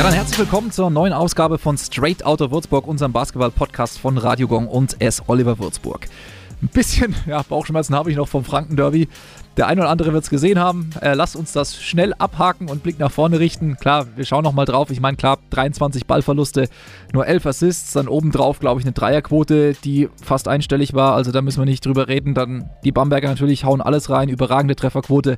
Ja, dann herzlich willkommen zur neuen Ausgabe von Straight Outta Würzburg, unserem Basketball-Podcast von Radio Gong und S. Oliver Würzburg. Ein bisschen ja, Bauchschmerzen habe ich noch vom Franken-Derby. Der eine oder andere wird es gesehen haben. Äh, lasst uns das schnell abhaken und Blick nach vorne richten. Klar, wir schauen nochmal drauf. Ich meine, klar, 23 Ballverluste, nur 11 Assists. Dann obendrauf, glaube ich, eine Dreierquote, die fast einstellig war. Also da müssen wir nicht drüber reden. Dann die Bamberger natürlich hauen alles rein. Überragende Trefferquote.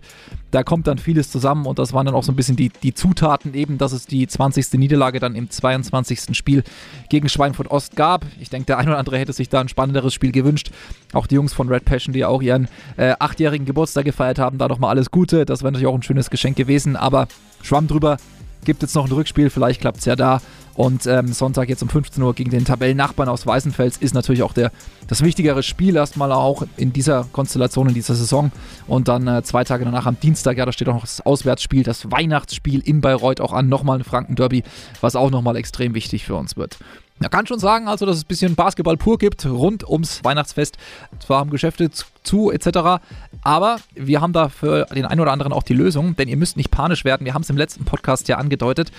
Da kommt dann vieles zusammen und das waren dann auch so ein bisschen die, die Zutaten eben, dass es die 20. Niederlage dann im 22. Spiel gegen Schweinfurt Ost gab. Ich denke, der eine oder andere hätte sich da ein spannenderes Spiel gewünscht. Auch die Jungs von Red Passion, die auch ihren äh, achtjährigen Geburtstag gefeiert haben, da nochmal alles Gute. Das wäre natürlich auch ein schönes Geschenk gewesen, aber Schwamm drüber. Gibt jetzt noch ein Rückspiel, vielleicht klappt es ja da. Und ähm, Sonntag jetzt um 15 Uhr gegen den Tabellennachbarn aus Weißenfels ist natürlich auch der, das wichtigere Spiel erstmal auch in dieser Konstellation, in dieser Saison. Und dann äh, zwei Tage danach am Dienstag, ja, da steht auch noch das Auswärtsspiel, das Weihnachtsspiel in Bayreuth auch an. Nochmal ein Franken-Derby, was auch nochmal extrem wichtig für uns wird. Man kann schon sagen, also, dass es ein bisschen Basketball pur gibt rund ums Weihnachtsfest. Zwar haben Geschäfte zu etc. Aber wir haben da für den einen oder anderen auch die Lösung, denn ihr müsst nicht panisch werden. Wir haben es im letzten Podcast ja angedeutet.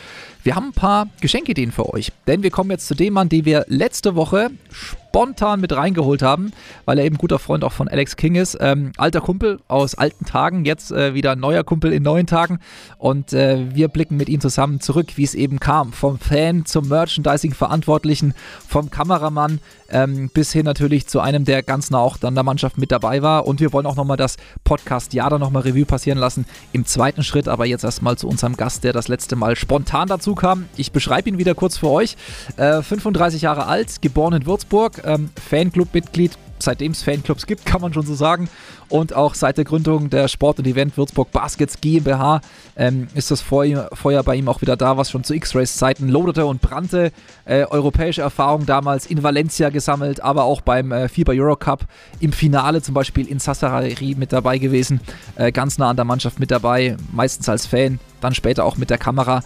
Wir haben ein paar Geschenkideen für euch, denn wir kommen jetzt zu dem Mann, den wir letzte Woche spontan mit reingeholt haben, weil er eben guter Freund auch von Alex King ist. Ähm, alter Kumpel aus alten Tagen, jetzt äh, wieder neuer Kumpel in neuen Tagen. Und äh, wir blicken mit ihm zusammen zurück, wie es eben kam. Vom Fan zum Merchandising-Verantwortlichen, vom Kameramann ähm, bis hin natürlich zu einem, der ganz nah auch dann der Mannschaft mit dabei war. Und wir wollen auch nochmal das Podcast-Jahr dann nochmal Revue passieren lassen im zweiten Schritt. Aber jetzt erstmal zu unserem Gast, der das letzte Mal spontan dazu kam. Ich beschreibe ihn wieder kurz für euch. Äh, 35 Jahre alt, geboren in Würzburg, ähm, Fanclub-Mitglied, seitdem es Fanclubs gibt, kann man schon so sagen. Und auch seit der Gründung der Sport und Event Würzburg Baskets GmbH ähm, ist das Feuer, bei ihm auch wieder da, was schon zu X-Race-Zeiten loderte und brannte. Äh, europäische Erfahrung damals in Valencia gesammelt, aber auch beim äh, FIBA Eurocup im Finale zum Beispiel in Sassari mit dabei gewesen. Äh, ganz nah an der Mannschaft mit dabei, meistens als Fan, dann später auch mit der Kamera.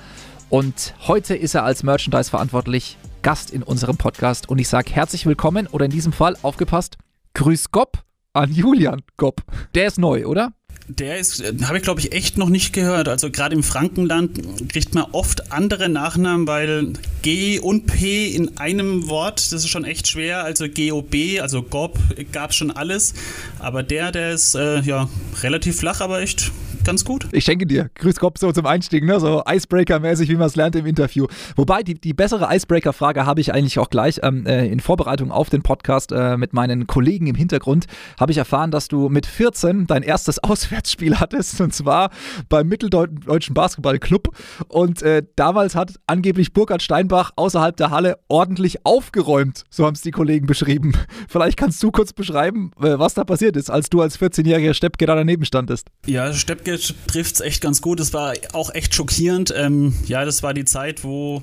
Und heute ist er als Merchandise verantwortlich Gast in unserem Podcast und ich sage herzlich willkommen oder in diesem Fall aufgepasst, Grüß Gott an Julian Gopp. Der ist neu, oder? Der ist, äh, habe ich glaube ich echt noch nicht gehört. Also gerade im Frankenland kriegt man oft andere Nachnamen, weil G und P in einem Wort, das ist schon echt schwer. Also GOB, also Gob, gab schon alles. Aber der, der ist äh, ja relativ flach, aber echt ganz gut. Ich schenke dir. Grüß Gott so zum Einstieg, ne? so Icebreaker-mäßig, wie man es lernt im Interview. Wobei, die, die bessere Icebreaker-Frage habe ich eigentlich auch gleich ähm, äh, in Vorbereitung auf den Podcast äh, mit meinen Kollegen im Hintergrund, habe ich erfahren, dass du mit 14 dein erstes Auswärtsspiel hattest und zwar beim Mitteldeutschen Basketballclub und äh, damals hat angeblich Burkhard Steinbach außerhalb der Halle ordentlich aufgeräumt, so haben es die Kollegen beschrieben. Vielleicht kannst du kurz beschreiben, äh, was da passiert ist, als du als 14-jähriger Steppke da daneben standest. Ja, Steppke trifft es echt ganz gut. Es war auch echt schockierend. Ähm, ja, das war die Zeit, wo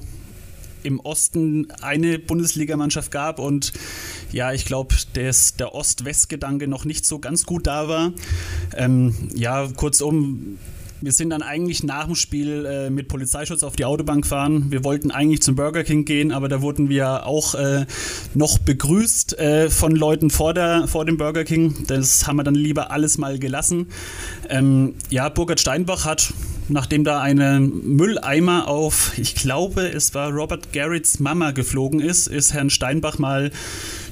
im Osten eine Bundesligamannschaft gab und ja, ich glaube, der Ost-West-Gedanke noch nicht so ganz gut da war. Ähm, ja, kurzum, wir sind dann eigentlich nach dem Spiel äh, mit Polizeischutz auf die Autobahn gefahren. Wir wollten eigentlich zum Burger King gehen, aber da wurden wir auch äh, noch begrüßt äh, von Leuten vor, der, vor dem Burger King. Das haben wir dann lieber alles mal gelassen. Ähm, ja, Burkhard Steinbach hat, nachdem da ein Mülleimer auf, ich glaube, es war Robert Garretts Mama geflogen ist, ist Herrn Steinbach mal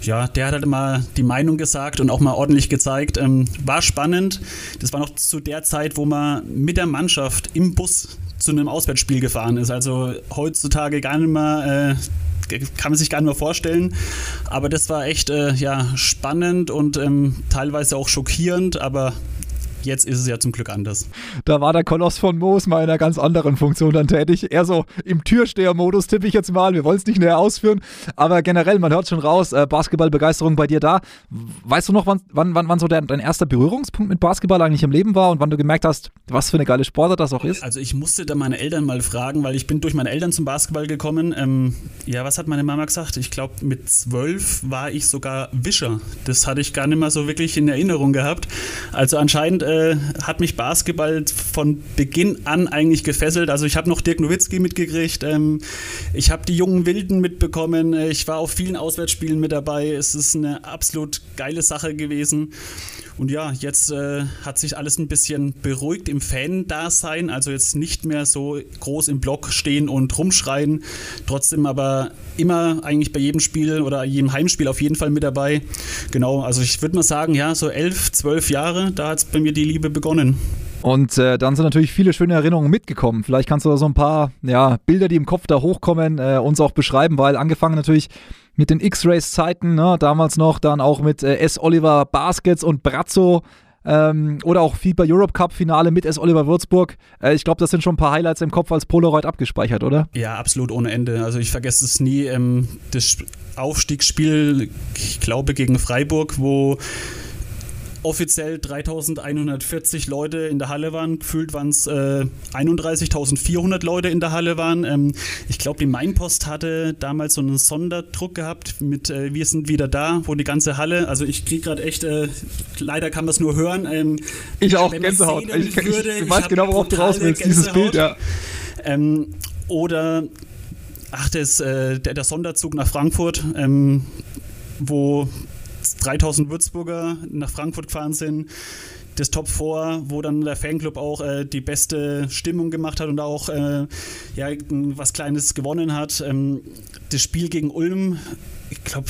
ja, der hat halt immer die Meinung gesagt und auch mal ordentlich gezeigt. Ähm, war spannend. Das war noch zu der Zeit, wo man mit der Mannschaft im Bus zu einem Auswärtsspiel gefahren ist. Also heutzutage gar nicht mehr. Äh, kann man sich gar nicht mehr vorstellen. Aber das war echt äh, ja, spannend und ähm, teilweise auch schockierend, aber Jetzt ist es ja zum Glück anders. Da war der Koloss von Moos mal in einer ganz anderen Funktion dann tätig. Eher so im Türsteher-Modus tippe ich jetzt mal. Wir wollen es nicht näher ausführen. Aber generell, man hört schon raus, äh, Basketballbegeisterung bei dir da. Weißt du noch, wann, wann, wann, wann so dein, dein erster Berührungspunkt mit Basketball eigentlich im Leben war und wann du gemerkt hast, was für eine geile Sportart das auch ist? Also ich musste da meine Eltern mal fragen, weil ich bin durch meine Eltern zum Basketball gekommen. Ähm, ja, was hat meine Mama gesagt? Ich glaube, mit zwölf war ich sogar Wischer. Das hatte ich gar nicht mehr so wirklich in Erinnerung gehabt. Also anscheinend äh, hat mich Basketball von Beginn an eigentlich gefesselt. Also ich habe noch Dirk Nowitzki mitgekriegt, ähm, ich habe die jungen Wilden mitbekommen, ich war auf vielen Auswärtsspielen mit dabei. Es ist eine absolut geile Sache gewesen. Und ja, jetzt äh, hat sich alles ein bisschen beruhigt im Fan-Dasein, also jetzt nicht mehr so groß im Block stehen und rumschreien, trotzdem aber immer eigentlich bei jedem Spiel oder jedem Heimspiel auf jeden Fall mit dabei. Genau, also ich würde mal sagen, ja, so elf, zwölf Jahre, da hat bei mir die Liebe begonnen. Und äh, dann sind natürlich viele schöne Erinnerungen mitgekommen. Vielleicht kannst du da so ein paar ja, Bilder, die im Kopf da hochkommen, äh, uns auch beschreiben, weil angefangen natürlich mit den X-Race-Zeiten, ne, damals noch, dann auch mit äh, S. Oliver Baskets und Brazzo. Ähm, oder auch FIBA Europe Cup Finale mit S. Oliver Würzburg. Äh, ich glaube, das sind schon ein paar Highlights im Kopf als Polaroid abgespeichert, oder? Ja, absolut ohne Ende. Also ich vergesse es nie. Ähm, das Aufstiegsspiel, ich glaube, gegen Freiburg, wo offiziell 3140 Leute in der Halle waren. Gefühlt waren es äh, 31.400 Leute in der Halle waren. Ähm, ich glaube, die Mainpost hatte damals so einen Sonderdruck gehabt mit äh, Wir sind wieder da, wo die ganze Halle, also ich kriege gerade echt, äh, leider kann man es nur hören. Ähm, ich auch, Gänsehaut. Ich, ich, würde, ich, weiß genau, worauf du raus willst, dieses Bild, ja. Ähm, oder ach, das, äh, der, der Sonderzug nach Frankfurt, ähm, wo 3000 Würzburger nach Frankfurt gefahren sind. Das Top 4, wo dann der Fanclub auch äh, die beste Stimmung gemacht hat und auch äh, ja, was Kleines gewonnen hat. Ähm, das Spiel gegen Ulm ich glaube,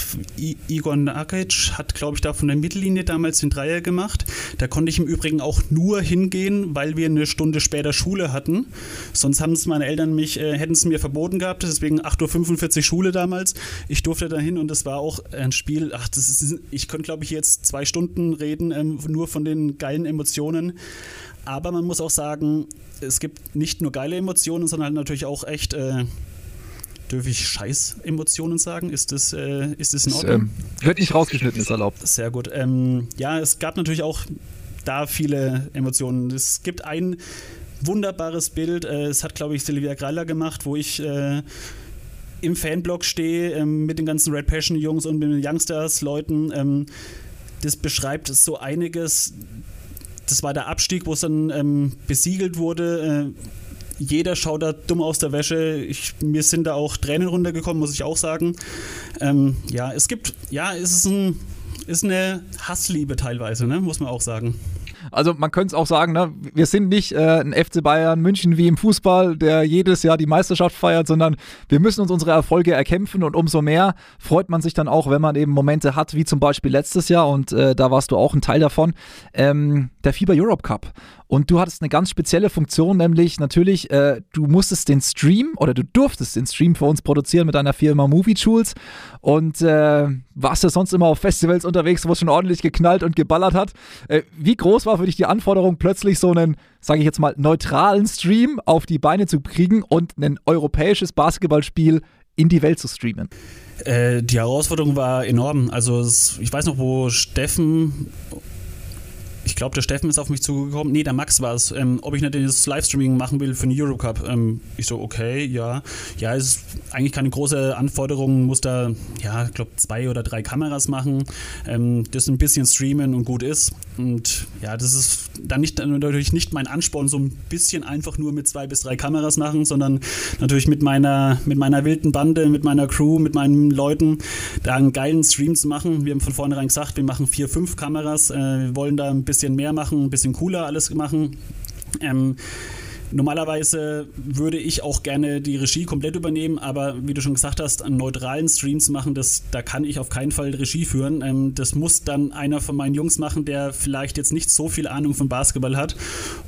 Igor Nakic hat, glaube ich, da von der Mittellinie damals den Dreier gemacht. Da konnte ich im Übrigen auch nur hingehen, weil wir eine Stunde später Schule hatten. Sonst haben es meine Eltern mich, äh, hätten es mir verboten gehabt. Deswegen 8.45 Uhr Schule damals. Ich durfte da hin und das war auch ein Spiel. Ach, das ist, ich könnte, glaube ich, jetzt zwei Stunden reden, ähm, nur von den geilen Emotionen. Aber man muss auch sagen, es gibt nicht nur geile Emotionen, sondern halt natürlich auch echt. Äh, Dürfe ich Scheiß-Emotionen sagen? Ist das, äh, ist das in Ordnung? ähm, wird nicht rausgeschnitten, ist erlaubt. Sehr gut. Ähm, ja, es gab natürlich auch da viele Emotionen. Es gibt ein wunderbares Bild, äh, es hat, glaube ich, Silvia Greiler gemacht, wo ich äh, im Fanblog stehe äh, mit den ganzen Red Passion Jungs und mit den Youngsters-Leuten. Ähm, das beschreibt so einiges. Das war der Abstieg, wo es dann ähm, besiegelt wurde äh, jeder schaut da dumm aus der Wäsche. Ich, mir sind da auch Tränen runtergekommen, muss ich auch sagen. Ähm, ja, es gibt, ja, es ist, ein, ist eine Hassliebe teilweise, ne? muss man auch sagen. Also man könnte es auch sagen, ne, wir sind nicht äh, ein FC Bayern München wie im Fußball, der jedes Jahr die Meisterschaft feiert, sondern wir müssen uns unsere Erfolge erkämpfen und umso mehr freut man sich dann auch, wenn man eben Momente hat, wie zum Beispiel letztes Jahr und äh, da warst du auch ein Teil davon, ähm, der FIBA Europe Cup. Und du hattest eine ganz spezielle Funktion, nämlich natürlich, äh, du musstest den Stream oder du durftest den Stream für uns produzieren mit deiner Firma Movie Tools und äh, warst ja sonst immer auf Festivals unterwegs, wo es schon ordentlich geknallt und geballert hat. Äh, wie groß war für dich die Anforderung, plötzlich so einen, sage ich jetzt mal, neutralen Stream auf die Beine zu kriegen und ein europäisches Basketballspiel in die Welt zu streamen? Äh, die Herausforderung war enorm. Also ich weiß noch, wo Steffen ich glaube, der Steffen ist auf mich zugekommen. Nee, der Max war es. Ähm, ob ich nicht das Livestreaming machen will für den Eurocup. Ähm, ich so, okay, ja. Ja, ist eigentlich keine große Anforderung. Muss da, ja, ich glaube, zwei oder drei Kameras machen. Ähm, das ein bisschen streamen und gut ist. Und ja, das ist dann nicht, natürlich nicht mein Ansporn, so ein bisschen einfach nur mit zwei bis drei Kameras machen, sondern natürlich mit meiner, mit meiner wilden Bande, mit meiner Crew, mit meinen Leuten, da einen geilen Stream zu machen. Wir haben von vornherein gesagt, wir machen vier, fünf Kameras. Äh, wir wollen da ein bisschen bisschen mehr machen, ein bisschen cooler alles machen. Ähm, Normalerweise würde ich auch gerne die Regie komplett übernehmen, aber wie du schon gesagt hast, einen neutralen Stream zu machen, das, da kann ich auf keinen Fall Regie führen. Ähm, das muss dann einer von meinen Jungs machen, der vielleicht jetzt nicht so viel Ahnung von Basketball hat.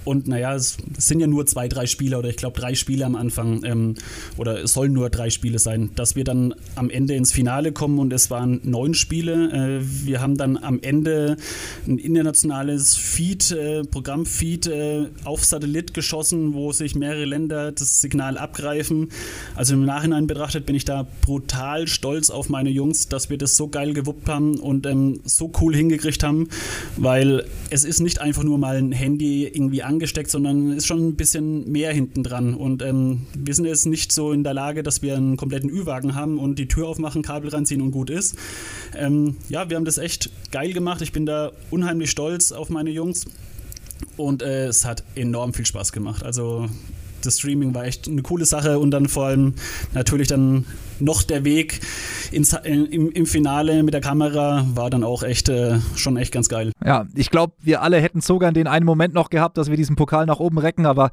Und naja, es, sind ja nur zwei, drei Spieler oder ich glaube drei Spiele am Anfang ähm, oder es sollen nur drei Spiele sein, dass wir dann am Ende ins Finale kommen und es waren neun Spiele. Äh, wir haben dann am Ende ein internationales Feed, äh, Programmfeed äh, auf Satellit geschossen, wo sich mehrere Länder das Signal abgreifen. Also im Nachhinein betrachtet bin ich da brutal stolz auf meine Jungs, dass wir das so geil gewuppt haben und ähm, so cool hingekriegt haben, weil es ist nicht einfach nur mal ein Handy irgendwie angesteckt, sondern ist schon ein bisschen mehr hinten dran. Und ähm, wir sind jetzt nicht so in der Lage, dass wir einen kompletten Ü-Wagen haben und die Tür aufmachen, Kabel ranziehen und gut ist. Ähm, ja, wir haben das echt geil gemacht. Ich bin da unheimlich stolz auf meine Jungs. Und äh, es hat enorm viel Spaß gemacht. Also das Streaming war echt eine coole Sache und dann vor allem natürlich dann noch der Weg ins, äh, im, im Finale mit der Kamera war dann auch echt äh, schon echt ganz geil. Ja, ich glaube, wir alle hätten sogar den einen Moment noch gehabt, dass wir diesen Pokal nach oben recken, aber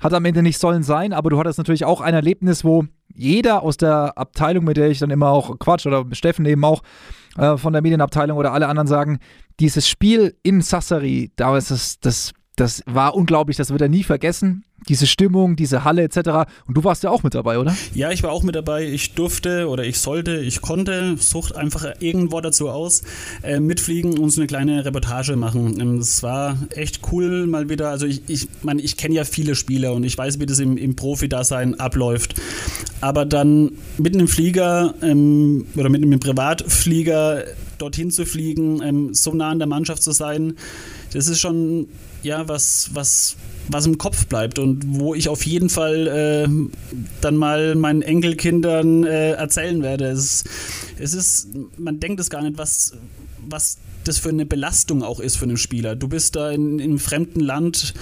hat am Ende nicht sollen sein, aber du hattest natürlich auch ein Erlebnis, wo jeder aus der Abteilung, mit der ich dann immer auch Quatsch oder Steffen eben auch äh, von der Medienabteilung oder alle anderen sagen, dieses Spiel in Sassari, da ist es, das, das war unglaublich, das wird er nie vergessen diese Stimmung, diese Halle etc. Und du warst ja auch mit dabei, oder? Ja, ich war auch mit dabei. Ich durfte oder ich sollte, ich konnte, sucht einfach irgendwo dazu aus, äh, mitfliegen und so eine kleine Reportage machen. Ähm, es war echt cool mal wieder. Also ich, ich meine, ich kenne ja viele Spieler und ich weiß, wie das im, im Profi-Dasein abläuft. Aber dann mit einem Flieger ähm, oder mit einem Privatflieger dorthin zu fliegen, ähm, so nah an der Mannschaft zu sein, das ist schon ja was, was was im Kopf bleibt und wo ich auf jeden Fall äh, dann mal meinen Enkelkindern äh, erzählen werde. Es, es ist, man denkt es gar nicht, was, was das für eine Belastung auch ist für einen Spieler. Du bist da in, in einem fremden Land,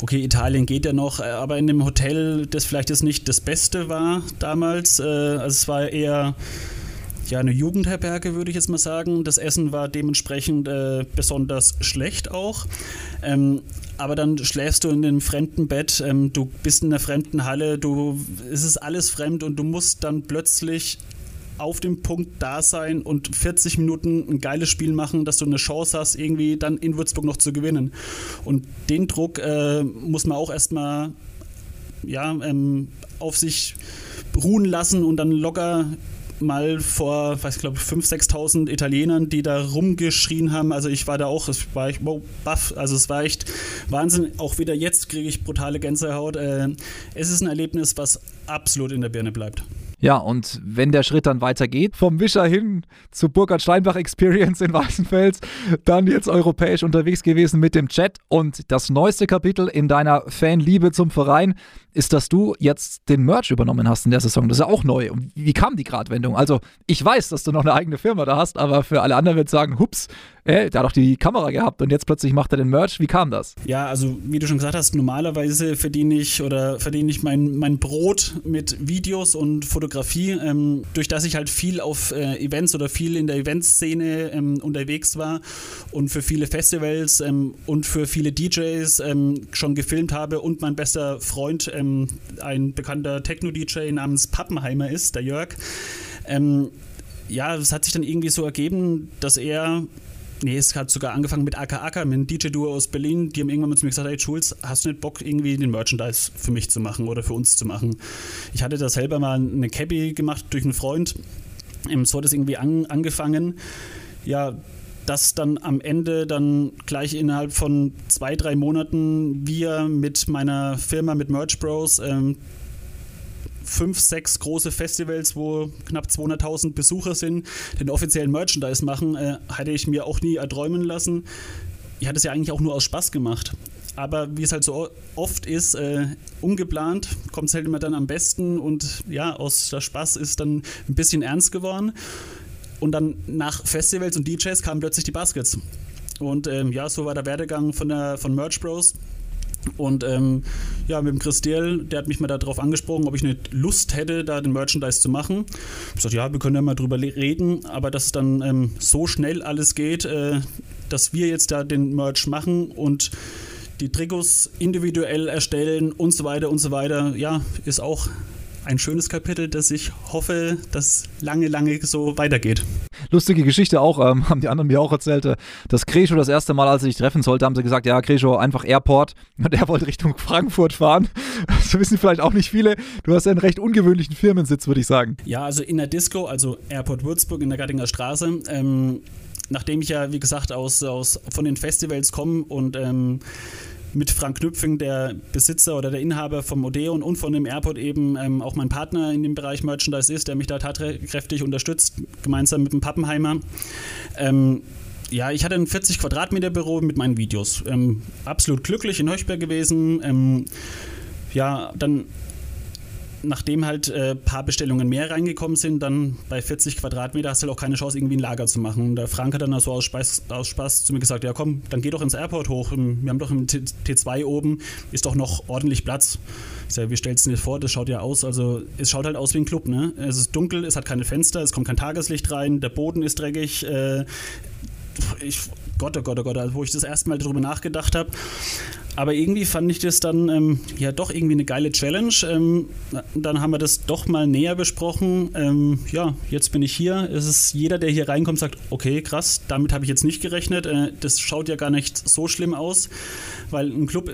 okay, Italien geht ja noch, äh, aber in einem Hotel, das vielleicht jetzt nicht das Beste war damals. Äh, also es war eher ja, eine Jugendherberge, würde ich jetzt mal sagen. Das Essen war dementsprechend äh, besonders schlecht auch. Ähm, aber dann schläfst du in einem fremden Bett, ähm, du bist in einer fremden Halle, du, es ist alles fremd und du musst dann plötzlich auf dem Punkt da sein und 40 Minuten ein geiles Spiel machen, dass du eine Chance hast, irgendwie dann in Würzburg noch zu gewinnen. Und den Druck äh, muss man auch erstmal ja, ähm, auf sich ruhen lassen und dann locker mal vor, weiß ich glaube, 5.000, 6.000 Italienern, die da rumgeschrien haben. Also ich war da auch, es war ich wow, baff. Also es war echt Wahnsinn. Auch wieder jetzt kriege ich brutale Gänsehaut. Äh, es ist ein Erlebnis, was absolut in der Birne bleibt. Ja, und wenn der Schritt dann weitergeht, vom Wischer hin zu Burkhard Steinbach Experience in Weißenfels, dann jetzt europäisch unterwegs gewesen mit dem Chat und das neueste Kapitel in deiner Fanliebe zum Verein ist, dass du jetzt den Merch übernommen hast in der Saison. Das ist ja auch neu. Und wie kam die Gradwendung? Also, ich weiß, dass du noch eine eigene Firma da hast, aber für alle anderen wird sagen, hups, äh, der hat doch die Kamera gehabt und jetzt plötzlich macht er den Merch. Wie kam das? Ja, also wie du schon gesagt hast, normalerweise verdiene ich oder verdiene ich mein, mein Brot mit Videos und Fotografie. Ähm, durch das ich halt viel auf äh, Events oder viel in der Eventszene ähm, unterwegs war und für viele Festivals ähm, und für viele DJs ähm, schon gefilmt habe und mein bester Freund äh, ähm, ein bekannter Techno-DJ namens Pappenheimer ist, der Jörg. Ähm, ja, es hat sich dann irgendwie so ergeben, dass er Nee, es hat sogar angefangen mit Aka Aka, mit einem DJ-Duo aus Berlin. Die haben irgendwann mal zu mir gesagt: Hey, Schulz, hast du nicht Bock, irgendwie den Merchandise für mich zu machen oder für uns zu machen? Ich hatte da selber mal eine Cabby gemacht durch einen Freund. So hat es irgendwie an, angefangen. Ja, dass dann am Ende dann gleich innerhalb von zwei, drei Monaten wir mit meiner Firma, mit Merch Bros, ähm, fünf, sechs große Festivals, wo knapp 200.000 Besucher sind, den offiziellen Merchandise machen, äh, hatte ich mir auch nie erträumen lassen. Ich hatte es ja eigentlich auch nur aus Spaß gemacht. Aber wie es halt so oft ist, äh, ungeplant kommt es halt immer dann am besten und ja, aus der Spaß ist dann ein bisschen ernst geworden. Und dann nach Festivals und DJs kamen plötzlich die Baskets. Und ähm, ja, so war der Werdegang von, der, von Merch Bros. Und ähm, ja, mit dem Christiel, der hat mich mal darauf angesprochen, ob ich nicht Lust hätte, da den Merchandise zu machen. Ich habe gesagt, ja, wir können ja mal drüber reden, aber dass es dann ähm, so schnell alles geht, äh, dass wir jetzt da den Merch machen und die Trikots individuell erstellen und so weiter und so weiter, ja, ist auch ein schönes Kapitel, das ich hoffe, dass lange, lange so weitergeht. Lustige Geschichte auch, ähm, haben die anderen mir auch erzählt, äh, dass Gresho das erste Mal, als er sich treffen sollte, haben sie gesagt, ja, Gresho, einfach Airport. Und er wollte Richtung Frankfurt fahren. Das wissen vielleicht auch nicht viele. Du hast ja einen recht ungewöhnlichen Firmensitz, würde ich sagen. Ja, also in der Disco, also Airport Würzburg in der Gattinger Straße. Ähm, nachdem ich ja, wie gesagt, aus, aus von den Festivals komme und ähm, mit Frank Knüpfing, der Besitzer oder der Inhaber vom Odeon und von dem Airport eben ähm, auch mein Partner in dem Bereich Merchandise ist, der mich da tatkräftig unterstützt, gemeinsam mit dem Pappenheimer. Ähm, ja, ich hatte ein 40 Quadratmeter Büro mit meinen Videos. Ähm, absolut glücklich in Höchberg gewesen. Ähm, ja, dann nachdem halt ein äh, paar Bestellungen mehr reingekommen sind, dann bei 40 Quadratmeter hast du halt auch keine Chance, irgendwie ein Lager zu machen. Und der Frank hat dann so aus Spaß, aus Spaß zu mir gesagt, ja komm, dann geh doch ins Airport hoch. Wir haben doch im T2 oben, ist doch noch ordentlich Platz. Ich sage, wie stellst du dir vor? Das schaut ja aus, also es schaut halt aus wie ein Club, ne? Es ist dunkel, es hat keine Fenster, es kommt kein Tageslicht rein, der Boden ist dreckig. Äh, ich, Gott, oh Gott, oh Gott, also wo ich das erste Mal darüber nachgedacht habe, aber irgendwie fand ich das dann ähm, ja doch irgendwie eine geile Challenge. Ähm, dann haben wir das doch mal näher besprochen. Ähm, ja, jetzt bin ich hier. Es ist jeder, der hier reinkommt, sagt, okay, krass, damit habe ich jetzt nicht gerechnet. Äh, das schaut ja gar nicht so schlimm aus, weil ein Club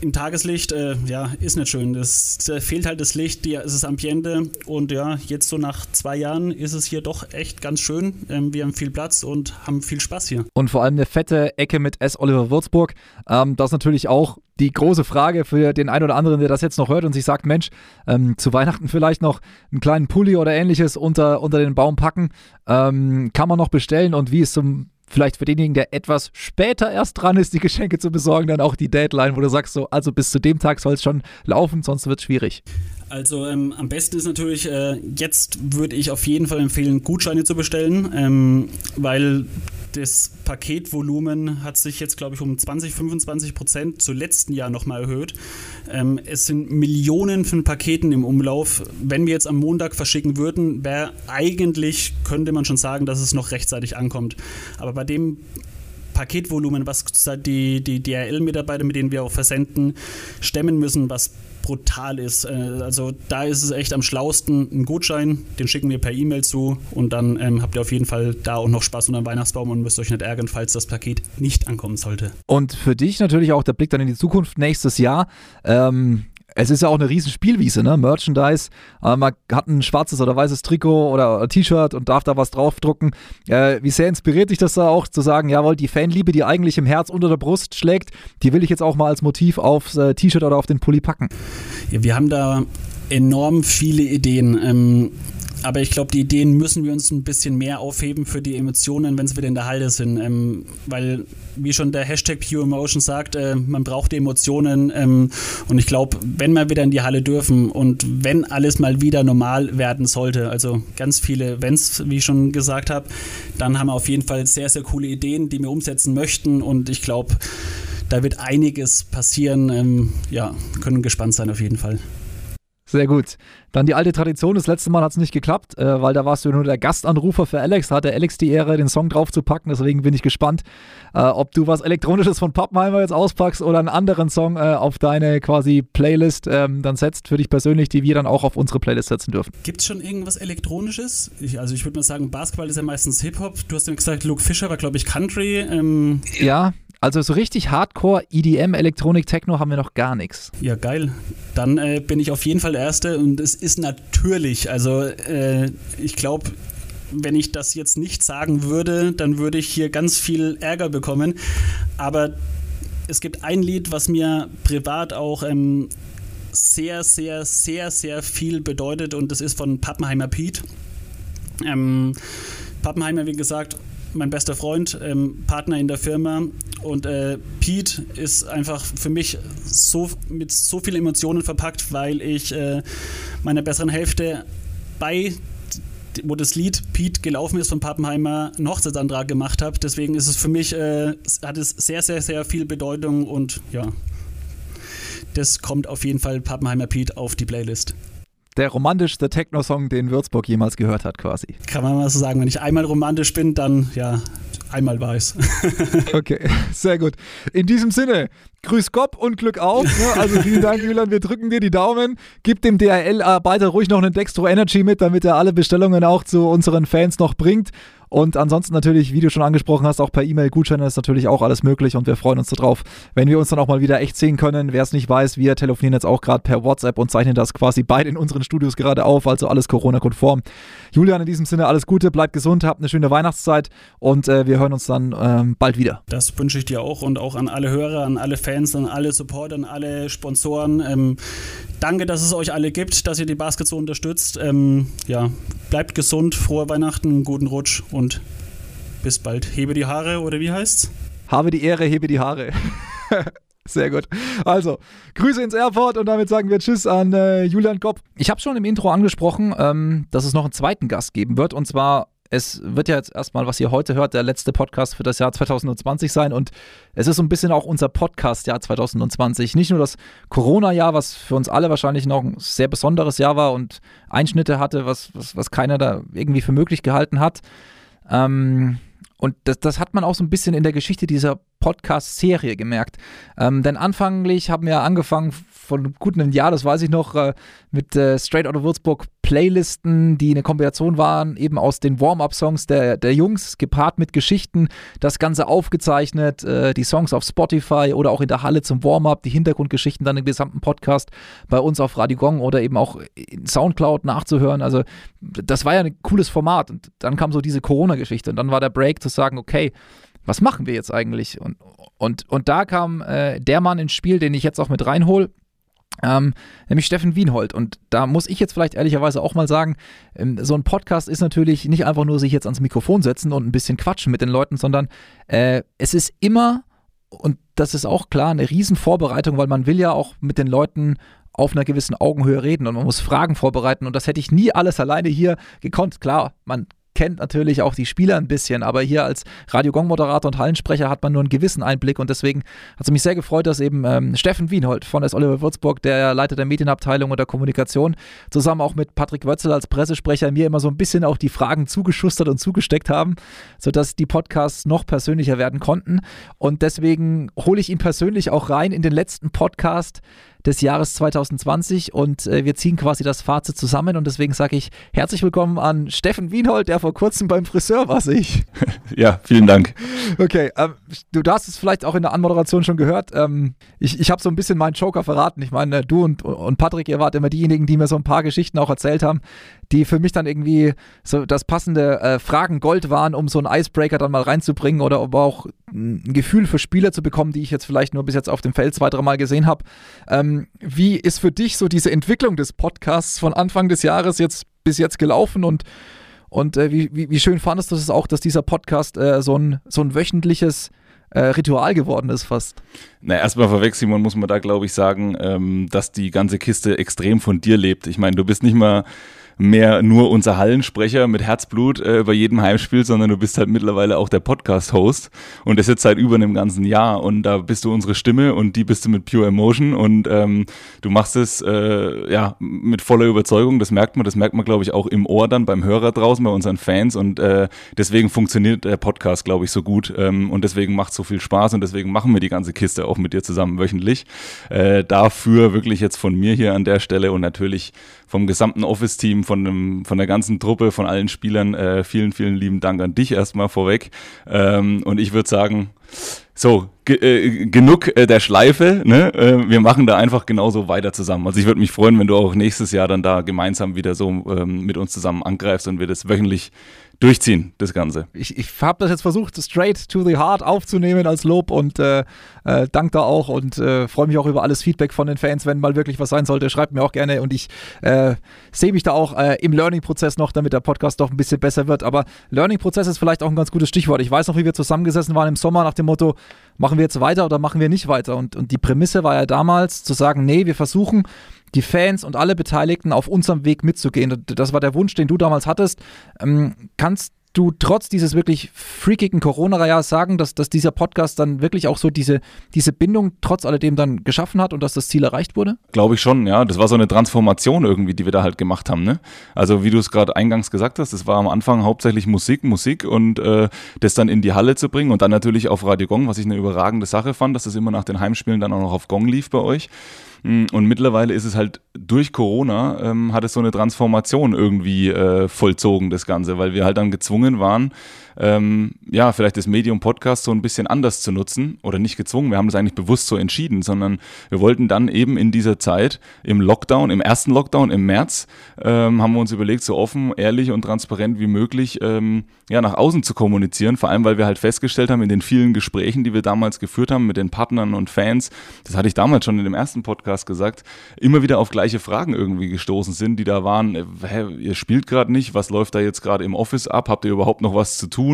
im Tageslicht, äh, ja, ist nicht schön. Es fehlt halt das Licht, die, es ist Ambiente und ja, jetzt so nach zwei Jahren ist es hier doch echt ganz schön. Ähm, wir haben viel Platz und haben viel Spaß hier. Und vor allem eine fette Ecke mit S. Oliver Würzburg. Ähm, das ist natürlich auch die große Frage für den einen oder anderen, der das jetzt noch hört und sich sagt, Mensch, ähm, zu Weihnachten vielleicht noch einen kleinen Pulli oder ähnliches unter, unter den Baum packen. Ähm, kann man noch bestellen und wie ist zum vielleicht für denjenigen, der etwas später erst dran ist, die Geschenke zu besorgen, dann auch die Deadline, wo du sagst, so, also bis zu dem Tag soll es schon laufen, sonst wird es schwierig. Also ähm, am besten ist natürlich, äh, jetzt würde ich auf jeden Fall empfehlen, Gutscheine zu bestellen, ähm, weil das Paketvolumen hat sich jetzt, glaube ich, um 20, 25 Prozent zu letzten Jahr nochmal erhöht. Ähm, es sind Millionen von Paketen im Umlauf. Wenn wir jetzt am Montag verschicken würden, wäre eigentlich, könnte man schon sagen, dass es noch rechtzeitig ankommt. Aber bei dem Paketvolumen, was die, die DRL-Mitarbeiter, mit denen wir auch versenden, stemmen müssen, was brutal ist. Äh, also da ist es echt am schlausten ein Gutschein, den schicken wir per E-Mail zu und dann ähm, habt ihr auf jeden Fall da auch noch Spaß unter dem Weihnachtsbaum und müsst euch nicht ärgern, falls das Paket nicht ankommen sollte. Und für dich natürlich auch der Blick dann in die Zukunft nächstes Jahr. Ähm, es ist ja auch eine riesen Spielwiese, ne? Merchandise. Äh, man hat ein schwarzes oder weißes Trikot oder T-Shirt und darf da was draufdrucken. Äh, wie sehr inspiriert dich das da auch zu sagen, jawohl, die Fanliebe, die eigentlich im Herz unter der Brust schlägt, die will ich jetzt auch mal als Motiv aufs äh, T-Shirt oder auf den Pulli packen? Ja, wir haben da enorm viele Ideen. Ähm, aber ich glaube, die Ideen müssen wir uns ein bisschen mehr aufheben für die Emotionen, wenn sie wieder in der Halle sind. Ähm, weil, wie schon der Hashtag Pure Emotion sagt, äh, man braucht die Emotionen. Ähm, und ich glaube, wenn wir wieder in die Halle dürfen und wenn alles mal wieder normal werden sollte, also ganz viele Wenns, wie ich schon gesagt habe, dann haben wir auf jeden Fall sehr, sehr coole Ideen, die wir umsetzen möchten. Und ich glaube, da wird einiges passieren. Ähm, ja, können gespannt sein auf jeden Fall. Sehr gut. Dann die alte Tradition. Das letzte Mal hat es nicht geklappt, äh, weil da warst du nur der Gastanrufer für Alex. Da hatte Alex die Ehre, den Song draufzupacken. Deswegen bin ich gespannt, äh, ob du was Elektronisches von Pappenheimer jetzt auspackst oder einen anderen Song äh, auf deine quasi Playlist ähm, dann setzt für dich persönlich, die wir dann auch auf unsere Playlist setzen dürfen. Gibt es schon irgendwas Elektronisches? Ich, also ich würde mal sagen, Basketball ist ja meistens Hip-Hop. Du hast ja gesagt, Luke Fischer war, glaube ich, Country. Ähm, ja, also so richtig Hardcore, EDM, Elektronik, Techno haben wir noch gar nichts. Ja, geil. Dann äh, bin ich auf jeden Fall der Erste und es ist natürlich, also äh, ich glaube, wenn ich das jetzt nicht sagen würde, dann würde ich hier ganz viel Ärger bekommen. Aber es gibt ein Lied, was mir privat auch ähm, sehr, sehr, sehr, sehr viel bedeutet und das ist von Pappenheimer Pete. Ähm, Pappenheimer, wie gesagt, mein bester Freund, ähm, Partner in der Firma. Und äh, Pete ist einfach für mich so mit so vielen Emotionen verpackt, weil ich äh, meiner besseren Hälfte bei wo das Lied Pete gelaufen ist von Pappenheimer, einen Hochzeitsantrag gemacht habe. Deswegen ist es für mich, äh, hat es sehr, sehr, sehr viel Bedeutung und ja, das kommt auf jeden Fall Pappenheimer Pete auf die Playlist der romantischste Techno-Song, den Würzburg jemals gehört hat, quasi. Kann man mal so sagen. Wenn ich einmal romantisch bin, dann ja, einmal weiß. okay, sehr gut. In diesem Sinne, grüß Gott und Glück auf. Ne? Also vielen Dank, Julian. Wir drücken dir die Daumen. Gib dem DRL-Arbeiter ruhig noch einen Dextro Energy mit, damit er alle Bestellungen auch zu unseren Fans noch bringt. Und ansonsten natürlich, wie du schon angesprochen hast, auch per E-Mail Gutscheine ist natürlich auch alles möglich und wir freuen uns darauf, wenn wir uns dann auch mal wieder echt sehen können. Wer es nicht weiß, wir telefonieren jetzt auch gerade per WhatsApp und zeichnen das quasi beide in unseren Studios gerade auf, also alles Corona-konform. Julian, in diesem Sinne alles Gute, bleibt gesund, habt eine schöne Weihnachtszeit und äh, wir hören uns dann ähm, bald wieder. Das wünsche ich dir auch und auch an alle Hörer, an alle Fans, an alle Supporter, an alle Sponsoren. Ähm, danke, dass es euch alle gibt, dass ihr die Baskets so unterstützt. Ähm, ja, bleibt gesund, frohe Weihnachten, guten Rutsch und bis bald. Hebe die Haare oder wie heißt's? Habe die Ehre, hebe die Haare. Sehr gut. Also, Grüße ins Airport und damit sagen wir Tschüss an äh, Julian Kopp. Ich habe schon im Intro angesprochen, ähm, dass es noch einen zweiten Gast geben wird und zwar es wird ja jetzt erstmal, was ihr heute hört, der letzte Podcast für das Jahr 2020 sein und es ist so ein bisschen auch unser Podcast-Jahr 2020. Nicht nur das Corona-Jahr, was für uns alle wahrscheinlich noch ein sehr besonderes Jahr war und Einschnitte hatte, was, was, was keiner da irgendwie für möglich gehalten hat. Ähm, und das, das hat man auch so ein bisschen in der Geschichte dieser Podcast-Serie gemerkt. Ähm, denn anfanglich haben wir angefangen von gut einem Jahr, das weiß ich noch, äh, mit äh, Straight Out of Würzburg Playlisten, die eine Kombination waren, eben aus den Warm-Up-Songs der, der Jungs, gepaart mit Geschichten, das Ganze aufgezeichnet, äh, die Songs auf Spotify oder auch in der Halle zum Warm-Up, die Hintergrundgeschichten dann im gesamten Podcast bei uns auf Radio Gong oder eben auch in Soundcloud nachzuhören. Also das war ja ein cooles Format und dann kam so diese Corona-Geschichte und dann war der Break zu sagen, okay, was machen wir jetzt eigentlich? Und, und, und da kam äh, der Mann ins Spiel, den ich jetzt auch mit reinhole. Ähm, nämlich Steffen Wienhold. Und da muss ich jetzt vielleicht ehrlicherweise auch mal sagen, ähm, so ein Podcast ist natürlich nicht einfach nur sich jetzt ans Mikrofon setzen und ein bisschen quatschen mit den Leuten, sondern äh, es ist immer, und das ist auch klar, eine Riesenvorbereitung, weil man will ja auch mit den Leuten auf einer gewissen Augenhöhe reden und man muss Fragen vorbereiten und das hätte ich nie alles alleine hier gekonnt. Klar, man kennt natürlich auch die Spieler ein bisschen, aber hier als Radio Gong Moderator und Hallensprecher hat man nur einen gewissen Einblick und deswegen hat es mich sehr gefreut, dass eben ähm, Steffen Wienhold von S. Oliver Würzburg, der Leiter der Medienabteilung und der Kommunikation, zusammen auch mit Patrick Wötzel als Pressesprecher mir immer so ein bisschen auch die Fragen zugeschustert und zugesteckt haben, sodass die Podcasts noch persönlicher werden konnten und deswegen hole ich ihn persönlich auch rein in den letzten Podcast, des Jahres 2020 und äh, wir ziehen quasi das Fazit zusammen und deswegen sage ich herzlich willkommen an Steffen Wienhold, der vor kurzem beim Friseur war, ich. Ja, vielen Dank. Okay, ähm, du, du hast es vielleicht auch in der Anmoderation schon gehört. Ähm, ich ich habe so ein bisschen meinen Joker verraten. Ich meine, du und, und Patrick, ihr wart immer diejenigen, die mir so ein paar Geschichten auch erzählt haben, die für mich dann irgendwie so das passende äh, Fragen Gold waren, um so einen Icebreaker dann mal reinzubringen oder um auch ein Gefühl für Spieler zu bekommen, die ich jetzt vielleicht nur bis jetzt auf dem Feld zwei, dreimal gesehen habe. Ähm, wie ist für dich so diese Entwicklung des Podcasts von Anfang des Jahres jetzt bis jetzt gelaufen und und äh, wie, wie, wie, schön fandest du es auch, dass dieser Podcast äh, so, ein, so ein wöchentliches äh, Ritual geworden ist fast? Na, erstmal vorweg, Simon, muss man da, glaube ich, sagen, ähm, dass die ganze Kiste extrem von dir lebt. Ich meine, du bist nicht mal mehr nur unser Hallensprecher mit Herzblut äh, bei jedem Heimspiel, sondern du bist halt mittlerweile auch der Podcast-Host. Und das jetzt seit über einem ganzen Jahr. Und da bist du unsere Stimme und die bist du mit Pure Emotion. Und ähm, du machst es äh, ja mit voller Überzeugung, das merkt man, das merkt man glaube ich auch im Ohr dann beim Hörer draußen, bei unseren Fans. Und äh, deswegen funktioniert der Podcast glaube ich so gut. Ähm, und deswegen macht so viel Spaß. Und deswegen machen wir die ganze Kiste auch mit dir zusammen wöchentlich. Äh, dafür wirklich jetzt von mir hier an der Stelle und natürlich vom gesamten Office-Team, von, von der ganzen Truppe, von allen Spielern. Äh, vielen, vielen lieben Dank an dich erstmal vorweg. Ähm, und ich würde sagen, so, ge äh, genug äh, der Schleife. Ne? Äh, wir machen da einfach genauso weiter zusammen. Also ich würde mich freuen, wenn du auch nächstes Jahr dann da gemeinsam wieder so ähm, mit uns zusammen angreifst und wir das wöchentlich durchziehen, das Ganze. Ich, ich habe das jetzt versucht, straight to the heart aufzunehmen als Lob und äh, dank da auch und äh, freue mich auch über alles Feedback von den Fans, wenn mal wirklich was sein sollte. Schreibt mir auch gerne und ich äh, sehe mich da auch äh, im Learning-Prozess noch, damit der Podcast doch ein bisschen besser wird. Aber Learning-Prozess ist vielleicht auch ein ganz gutes Stichwort. Ich weiß noch, wie wir zusammengesessen waren im Sommer nach dem Motto, machen wir jetzt weiter oder machen wir nicht weiter? Und, und die Prämisse war ja damals zu sagen, nee, wir versuchen die Fans und alle Beteiligten auf unserem Weg mitzugehen. Das war der Wunsch, den du damals hattest. Ähm, kannst du trotz dieses wirklich freakigen Corona-Jahres sagen, dass, dass dieser Podcast dann wirklich auch so diese, diese Bindung trotz alledem dann geschaffen hat und dass das Ziel erreicht wurde? Glaube ich schon, ja. Das war so eine Transformation irgendwie, die wir da halt gemacht haben. Ne? Also wie du es gerade eingangs gesagt hast, es war am Anfang hauptsächlich Musik, Musik und äh, das dann in die Halle zu bringen und dann natürlich auf Radio Gong, was ich eine überragende Sache fand, dass das immer nach den Heimspielen dann auch noch auf Gong lief bei euch. Mm, und mittlerweile ist es halt durch Corona, ähm, hat es so eine Transformation irgendwie äh, vollzogen, das Ganze, weil wir halt dann gezwungen waren, ähm, ja, vielleicht das Medium Podcast so ein bisschen anders zu nutzen oder nicht gezwungen, wir haben das eigentlich bewusst so entschieden, sondern wir wollten dann eben in dieser Zeit im Lockdown, im ersten Lockdown im März, ähm, haben wir uns überlegt, so offen, ehrlich und transparent wie möglich ähm, ja, nach außen zu kommunizieren, vor allem weil wir halt festgestellt haben in den vielen Gesprächen, die wir damals geführt haben mit den Partnern und Fans, das hatte ich damals schon in dem ersten Podcast gesagt, immer wieder auf gleiche Fragen irgendwie gestoßen sind, die da waren, äh, hä, ihr spielt gerade nicht, was läuft da jetzt gerade im Office ab, habt ihr überhaupt noch was zu tun,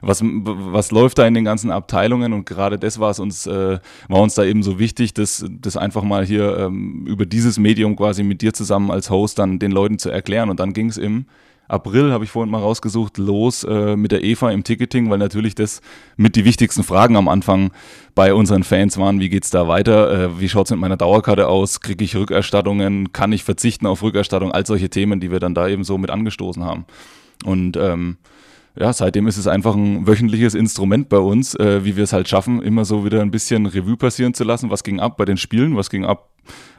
was, was läuft da in den ganzen Abteilungen und gerade das war es uns, äh, war uns da eben so wichtig, das, das einfach mal hier ähm, über dieses Medium quasi mit dir zusammen als Host dann den Leuten zu erklären und dann ging es im April, habe ich vorhin mal rausgesucht, los äh, mit der EVA im Ticketing, weil natürlich das mit die wichtigsten Fragen am Anfang bei unseren Fans waren. Wie geht's da weiter? Äh, wie schaut's mit meiner Dauerkarte aus? Kriege ich Rückerstattungen? Kann ich verzichten auf Rückerstattung? All solche Themen, die wir dann da eben so mit angestoßen haben. Und ähm, ja, seitdem ist es einfach ein wöchentliches Instrument bei uns, äh, wie wir es halt schaffen, immer so wieder ein bisschen Revue passieren zu lassen. Was ging ab bei den Spielen? Was ging ab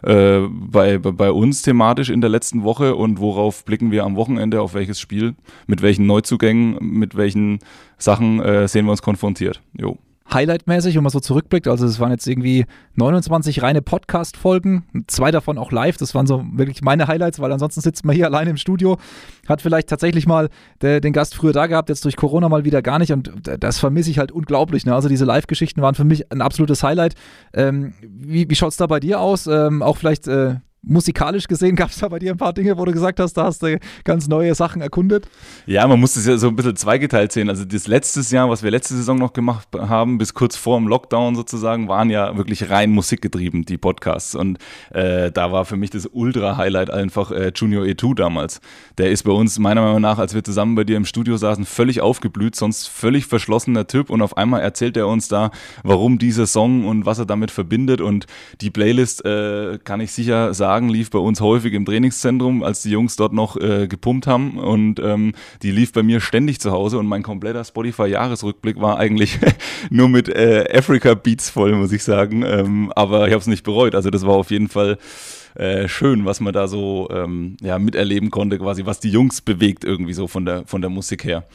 äh, bei, bei uns thematisch in der letzten Woche und worauf blicken wir am Wochenende, auf welches Spiel, mit welchen Neuzugängen, mit welchen Sachen äh, sehen wir uns konfrontiert. Jo. Highlight-mäßig, wenn man so zurückblickt. Also es waren jetzt irgendwie 29 reine Podcast-Folgen, zwei davon auch live. Das waren so wirklich meine Highlights, weil ansonsten sitzt man hier alleine im Studio, hat vielleicht tatsächlich mal der, den Gast früher da gehabt, jetzt durch Corona mal wieder gar nicht und das vermisse ich halt unglaublich. Ne? Also diese Live-Geschichten waren für mich ein absolutes Highlight. Ähm, wie wie schaut es da bei dir aus? Ähm, auch vielleicht äh, musikalisch gesehen gab es da bei dir ein paar Dinge, wo du gesagt hast, da hast du ganz neue Sachen erkundet? Ja, man muss es ja so ein bisschen zweigeteilt sehen. Also das letzte Jahr, was wir letzte Saison noch gemacht haben, bis kurz vor dem Lockdown sozusagen, waren ja wirklich rein musikgetrieben, die Podcasts. Und äh, da war für mich das Ultra-Highlight einfach äh, Junior E2 damals. Der ist bei uns meiner Meinung nach, als wir zusammen bei dir im Studio saßen, völlig aufgeblüht, sonst völlig verschlossener Typ. Und auf einmal erzählt er uns da, warum dieser Song und was er damit verbindet. Und die Playlist, äh, kann ich sicher sagen, sagen, lief bei uns häufig im Trainingszentrum, als die Jungs dort noch äh, gepumpt haben. Und ähm, die lief bei mir ständig zu Hause. Und mein kompletter Spotify-Jahresrückblick war eigentlich nur mit äh, Africa Beats voll, muss ich sagen. Ähm, aber ich habe es nicht bereut. Also das war auf jeden Fall äh, schön, was man da so ähm, ja, miterleben konnte, quasi, was die Jungs bewegt irgendwie so von der, von der Musik her.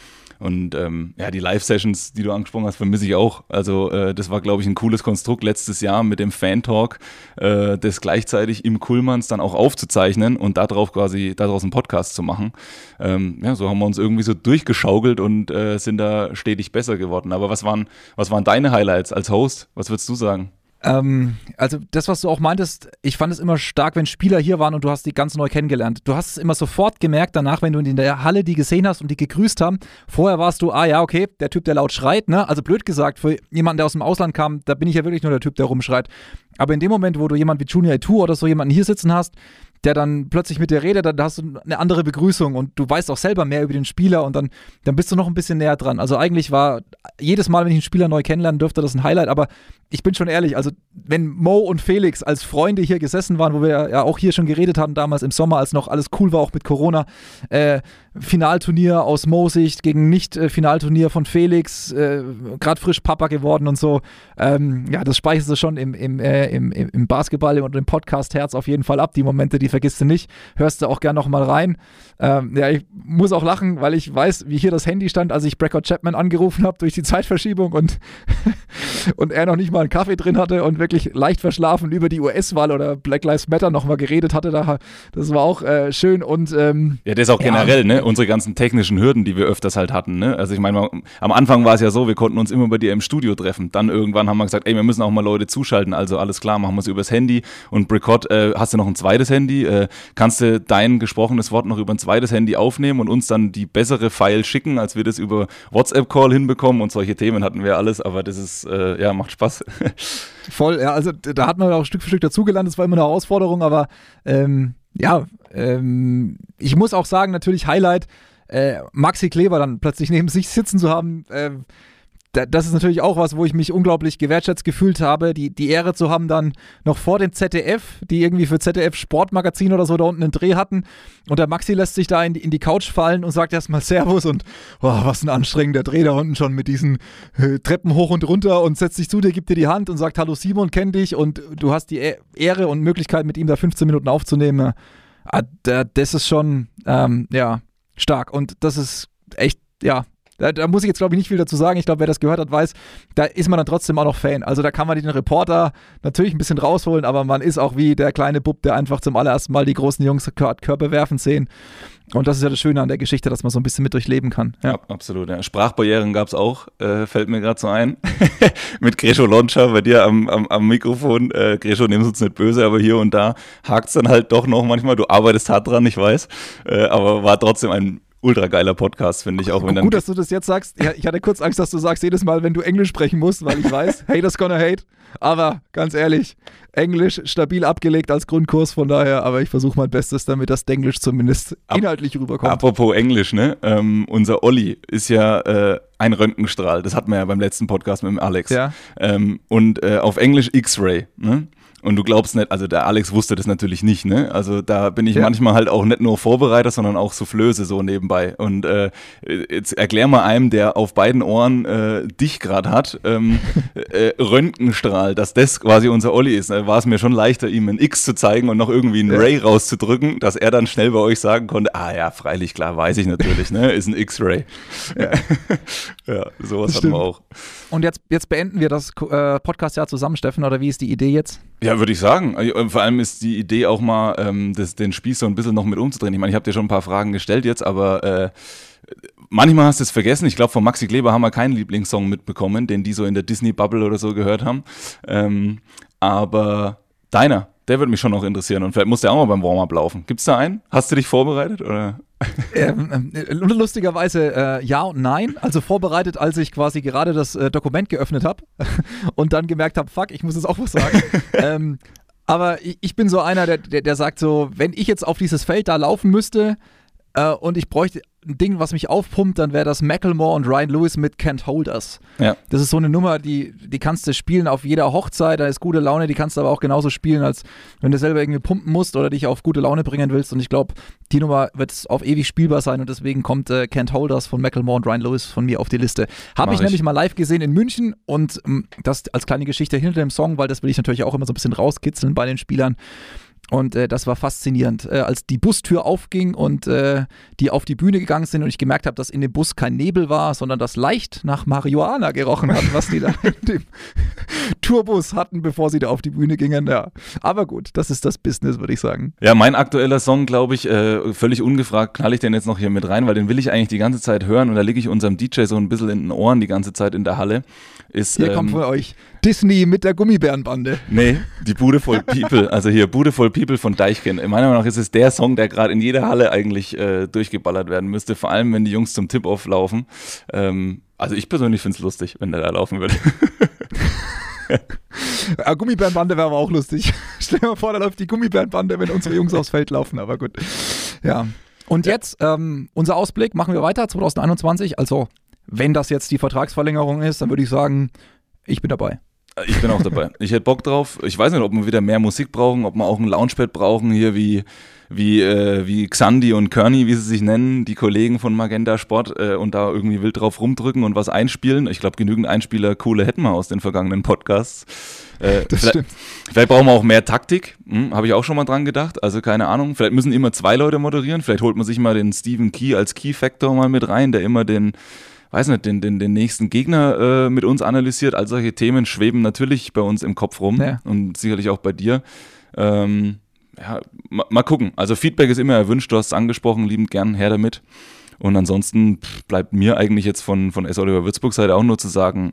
Und ähm, ja, die Live-Sessions, die du angesprochen hast, vermisse ich auch. Also äh, das war, glaube ich, ein cooles Konstrukt letztes Jahr mit dem Fan-Talk, äh, das gleichzeitig im Kullmanns dann auch aufzuzeichnen und darauf quasi, daraus einen Podcast zu machen. Ähm, ja, so haben wir uns irgendwie so durchgeschaukelt und äh, sind da stetig besser geworden. Aber was waren, was waren deine Highlights als Host? Was würdest du sagen? Ähm, also das, was du auch meintest, ich fand es immer stark, wenn Spieler hier waren und du hast die ganz neu kennengelernt. Du hast es immer sofort gemerkt, danach, wenn du in der Halle die gesehen hast und die gegrüßt haben. Vorher warst du, ah ja, okay, der Typ, der laut schreit, ne? Also blöd gesagt, für jemanden, der aus dem Ausland kam, da bin ich ja wirklich nur der Typ, der rumschreit. Aber in dem Moment, wo du jemanden wie Junior Tour oder so jemanden hier sitzen hast, der dann plötzlich mit dir redet, dann hast du eine andere Begrüßung und du weißt auch selber mehr über den Spieler und dann, dann bist du noch ein bisschen näher dran. Also eigentlich war jedes Mal, wenn ich einen Spieler neu kennenlernen dürfte, das ein Highlight, aber ich bin schon ehrlich, also wenn Mo und Felix als Freunde hier gesessen waren, wo wir ja auch hier schon geredet hatten damals im Sommer, als noch alles cool war, auch mit Corona, äh, Finalturnier aus Mo-Sicht gegen Nicht-Finalturnier von Felix, äh, gerade frisch Papa geworden und so, ähm, ja, das speicherst du schon im, im, äh, im, im Basketball und im Podcast-Herz auf jeden Fall ab, die Momente, die vergisst du nicht, hörst du auch gern nochmal rein. Ähm, ja, ich muss auch lachen, weil ich weiß, wie hier das Handy stand, als ich Brecott Chapman angerufen habe durch die Zeitverschiebung und, und er noch nicht mal einen Kaffee drin hatte und wirklich leicht verschlafen über die US-Wahl oder Black Lives Matter nochmal geredet hatte. Da, das war auch äh, schön und ähm, Ja, das ist auch ja. generell, ne? Unsere ganzen technischen Hürden, die wir öfters halt hatten, ne? Also ich meine, am Anfang war es ja so, wir konnten uns immer bei dir im Studio treffen. Dann irgendwann haben wir gesagt, ey, wir müssen auch mal Leute zuschalten. Also alles klar, machen wir es übers Handy. Und Bricot, äh, hast du noch ein zweites Handy? Äh, kannst du dein gesprochenes Wort noch über ein zweites Handy aufnehmen und uns dann die bessere File schicken, als wir das über WhatsApp-Call hinbekommen? Und solche Themen hatten wir alles, aber das ist, äh, ja, macht Spaß. Voll, ja, also da hat man auch Stück für Stück dazugelernt, das war immer eine Herausforderung, aber ähm, ja, ähm, ich muss auch sagen, natürlich Highlight, äh, Maxi Kleber dann plötzlich neben sich sitzen zu haben, äh, das ist natürlich auch was, wo ich mich unglaublich gewertschätzt gefühlt habe, die, die Ehre zu haben, dann noch vor dem ZDF, die irgendwie für ZDF Sportmagazin oder so da unten einen Dreh hatten. Und der Maxi lässt sich da in die, in die Couch fallen und sagt erstmal Servus und oh, was ein anstrengender Dreh da unten schon mit diesen äh, Treppen hoch und runter und setzt sich zu dir, gibt dir die Hand und sagt Hallo Simon, kenn dich und du hast die e-, Ehre und Möglichkeit, mit ihm da 15 Minuten aufzunehmen. Ah, das ist schon, ähm, ja, stark. Und das ist echt, ja, Da, da muss ich jetzt, glaube ich, nicht viel dazu sagen. Ich glaube, wer das gehört hat, weiß, da ist man dann trotzdem auch noch Fan. Also da kann man den Reporter natürlich ein bisschen rausholen, aber man ist auch wie der kleine Bub, der einfach zum allerersten Mal die großen Jungs Körper werfen sehen. Und das ist ja das Schöne an der Geschichte, dass man so ein bisschen mit durchleben kann. Ja, absolut. Ja. Sprachbarrieren gab es auch, äh, fällt mir gerade so ein. mit Grescho Loncha bei dir am, am, am Mikrofon. Äh, Grescho, nimmst uns nicht böse, aber hier und da hakt es dann halt doch noch manchmal. Du arbeitest hart dran, ich weiß. Äh, aber war trotzdem ein ultra geiler Podcast, finde ich auch. Wenn Gut, dass du das jetzt sagst. Ja, ich hatte kurz Angst, dass du sagst, jedes Mal, wenn du Englisch sprechen musst, weil ich weiß, haters gonna hate. Aber ganz ehrlich, Englisch stabil abgelegt als Grundkurs, von daher, aber ich versuche mein Bestes, damit das Englisch zumindest inhaltlich rüberkommt. Apropos Englisch, ne? Ähm, unser Olli ist ja äh, ein Röntgenstrahl. Das hatten wir ja beim letzten Podcast mit dem Alex. Ja. Ähm, und äh, auf Englisch X-Ray, ne? Und du glaubst nicht, also der Alex wusste das natürlich nicht, ne? Also da bin ich ja. manchmal halt auch nicht nur Vorbereiter, sondern auch Soufflöse so nebenbei. Und äh, jetzt erklär mal einem, der auf beiden Ohren äh, dich gerade hat, ähm, äh, Röntgenstrahl, dass das quasi unser Olli ist. Da war es mir schon leichter, ihm ein X zu zeigen und noch irgendwie ein ja. Ray rauszudrücken, dass er dann schnell bei euch sagen konnte, ah ja, freilich, klar, weiß ich natürlich, ne? Ist ein X-Ray. Ja. ja, sowas hatten wir auch. Und jetzt, jetzt beenden wir das äh, Podcast-Jahr zusammen, Steffen, oder wie ist die Idee jetzt? Ja, würde ich sagen. Äh, vor allem ist die Idee auch mal, ähm, das, den Spieß so ein bisschen noch mit umzudrehen. Ich meine, ich habe dir schon ein paar Fragen gestellt jetzt, aber äh, manchmal hast du es vergessen. Ich glaube, von Maxi Kleber haben wir keinen Lieblingssong mitbekommen, den die so in der Disney-Bubble oder so gehört haben. Ähm, aber deiner, der würde mich schon noch interessieren. Und vielleicht muss der auch mal beim Warm-Up laufen. Gibt es da einen? Hast du dich vorbereitet? Oder? Ähm, äh, lustigerweise äh, ja und nein. Also vorbereitet, als ich quasi gerade das äh, Dokument geöffnet habe und dann gemerkt habe, fuck, ich muss jetzt auch was sagen. ähm, aber ich, ich, bin so einer, der, der, der sagt so, wenn ich jetzt auf dieses Feld da laufen müsste, äh, und ich bräuchte ein Ding, was mich aufpumpt, dann wäre das Macklemore und Ryan Lewis mit Can't Hold Us. Ja. Das ist so eine Nummer, die, die kannst du spielen auf jeder Hochzeit, da ist gute Laune, die kannst du aber auch genauso spielen, als wenn du selber irgendwie pumpen musst oder dich auf gute Laune bringen willst. Und ich glaube, die Nummer wird auf ewig spielbar sein und deswegen kommt äh, Can't Hold Us von Macklemore und Ryan Lewis von mir auf die Liste. Habe ich, ich, nämlich mal live gesehen in München und ähm, das als kleine Geschichte hinter dem Song, weil das will ich natürlich auch immer so ein bisschen rauskitzeln bei den Spielern. Und äh, das war faszinierend, äh, als die Bustür aufging und äh, die auf die Bühne gegangen sind und ich gemerkt habe, dass in dem Bus kein Nebel war, sondern das leicht nach Marihuana gerochen hat, was die da in dem Tourbus hatten, bevor sie da auf die Bühne gingen. Ja. Aber gut, das ist das Business, würde ich sagen. Ja, mein aktueller Song, glaube ich, äh, völlig ungefragt, knall ich den jetzt noch hier mit rein, weil den will ich eigentlich die ganze Zeit hören und da liege ich unserem DJ so ein bisschen in den Ohren die ganze Zeit in der Halle. Ist, hier ähm, kommt von euch Disney mit der Gummibärenbande. Nee, die Bude voll People. Also hier, Bude voll People von Deichkind. Meiner Meinung nach ist es der Song, der gerade in jeder Halle eigentlich äh, durchgeballert werden müsste. Vor allem, wenn die Jungs zum Tip-Off laufen. Ähm, also ich persönlich finde es lustig, wenn der da laufen würde. ja, Gummibärenbande wäre aber auch lustig. Stell dir mal vor, da läuft die Gummibärenbande, wenn unsere Jungs aufs Feld laufen. Aber gut. Ja. Und ja. jetzt ähm, unser Ausblick. Machen wir weiter 2021. Also, wenn das jetzt die Vertragsverlängerung ist, dann würde ich sagen, ich bin dabei. Ich bin auch dabei. Ich hätte Bock drauf. Ich weiß nicht, ob wir wieder mehr Musik brauchen, ob wir auch ein Launchpad brauchen, hier wie, wie, äh, wie Xandi und Kearney, wie sie sich nennen, die Kollegen von Magenta Sport, äh, und da irgendwie wild drauf rumdrücken und was einspielen. Ich glaube, genügend Einspieler, coole hätten wir aus den vergangenen Podcasts. Äh, das vielleicht, vielleicht, brauchen wir auch mehr Taktik, hm, habe ich auch schon mal dran gedacht. Also keine Ahnung, vielleicht müssen immer zwei Leute moderieren. Vielleicht holt man sich mal den Stephen Key als Key Factor mal mit rein, der immer den weiß nicht, den, den, den nächsten Gegner äh, mit uns analysiert. All solche Themen schweben natürlich bei uns im Kopf rum ja. und sicherlich auch bei dir. Ähm, ja, mal, mal, gucken. Also Feedback ist immer erwünscht, du hast es angesprochen, liebend gern her damit. Und ansonsten bleibt mir eigentlich jetzt von, von S. Oliver Würzburg Seite auch nur zu sagen,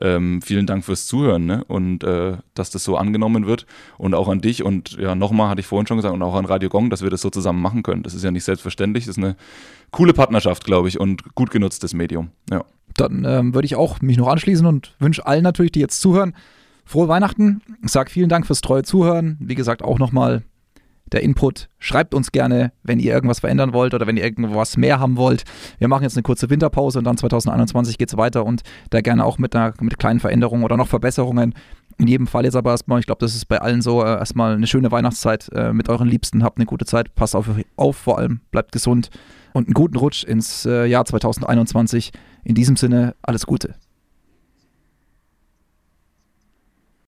ähm, vielen Dank fürs Zuhören ne? und äh, dass das so angenommen wird und auch an dich und ja, nochmal hatte ich vorhin schon gesagt und auch an Radio Gong, dass wir das so zusammen machen können. Das ist ja nicht selbstverständlich, das ist eine coole Partnerschaft, glaube ich, und gut genutztes Medium. Ja. Dann ähm, würde ich auch mich noch anschließen und wünsche allen natürlich, die jetzt zuhören, frohe Weihnachten. Ich sage vielen Dank fürs treue Zuhören. Wie gesagt, auch nochmal der Input. Schreibt uns gerne, wenn ihr irgendwas verändern wollt oder wenn ihr irgendwas mehr haben wollt. Wir machen jetzt eine kurze Winterpause und dann 2021 geht es weiter und da gerne auch mit, einer, mit kleinen Veränderungen oder noch Verbesserungen. In jedem Fall jetzt aber erstmal, ich glaube, das ist bei allen so, äh, erstmal eine schöne Weihnachtszeit äh, mit euren Liebsten. Habt eine gute Zeit, passt auf, auf vor allem, bleibt gesund und einen guten Rutsch ins äh, Jahr 2021. In diesem Sinne, alles Gute.